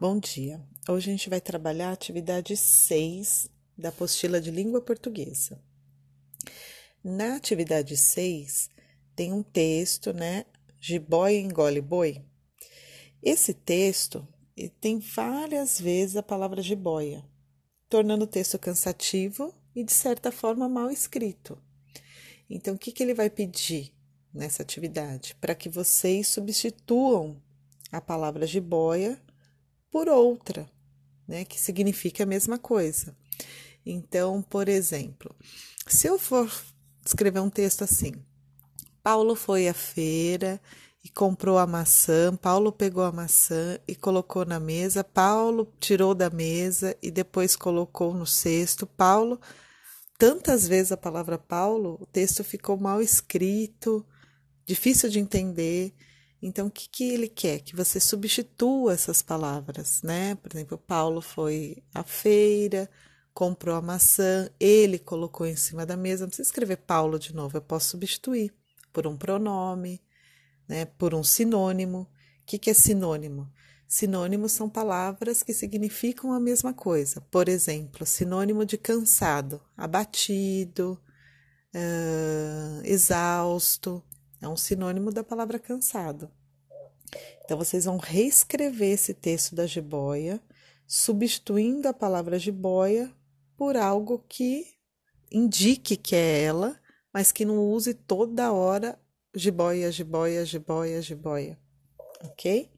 Bom dia. Hoje a gente vai trabalhar a atividade 6 da apostila de língua portuguesa. Na atividade 6 tem um texto, né? Jiboia engole boi. Esse texto tem várias vezes a palavra jiboia, tornando o texto cansativo e de certa forma mal escrito. Então, o que, que ele vai pedir nessa atividade? Para que vocês substituam a palavra jiboia por outra, né, que significa a mesma coisa. Então, por exemplo, se eu for escrever um texto assim: Paulo foi à feira e comprou a maçã, Paulo pegou a maçã e colocou na mesa, Paulo tirou da mesa e depois colocou no cesto, Paulo. Tantas vezes a palavra Paulo, o texto ficou mal escrito, difícil de entender. Então, o que, que ele quer? Que você substitua essas palavras, né? Por exemplo, Paulo foi à feira, comprou a maçã, ele colocou em cima da mesa. Não precisa escrever Paulo de novo, eu posso substituir por um pronome, né? Por um sinônimo. O que, que é sinônimo? Sinônimos são palavras que significam a mesma coisa. Por exemplo, sinônimo de cansado, abatido, uh, exausto. É um sinônimo da palavra cansado. Então, vocês vão reescrever esse texto da jiboia, substituindo a palavra jiboia por algo que indique que é ela, mas que não use toda hora jiboia, jiboia, jiboia, jiboia. Ok?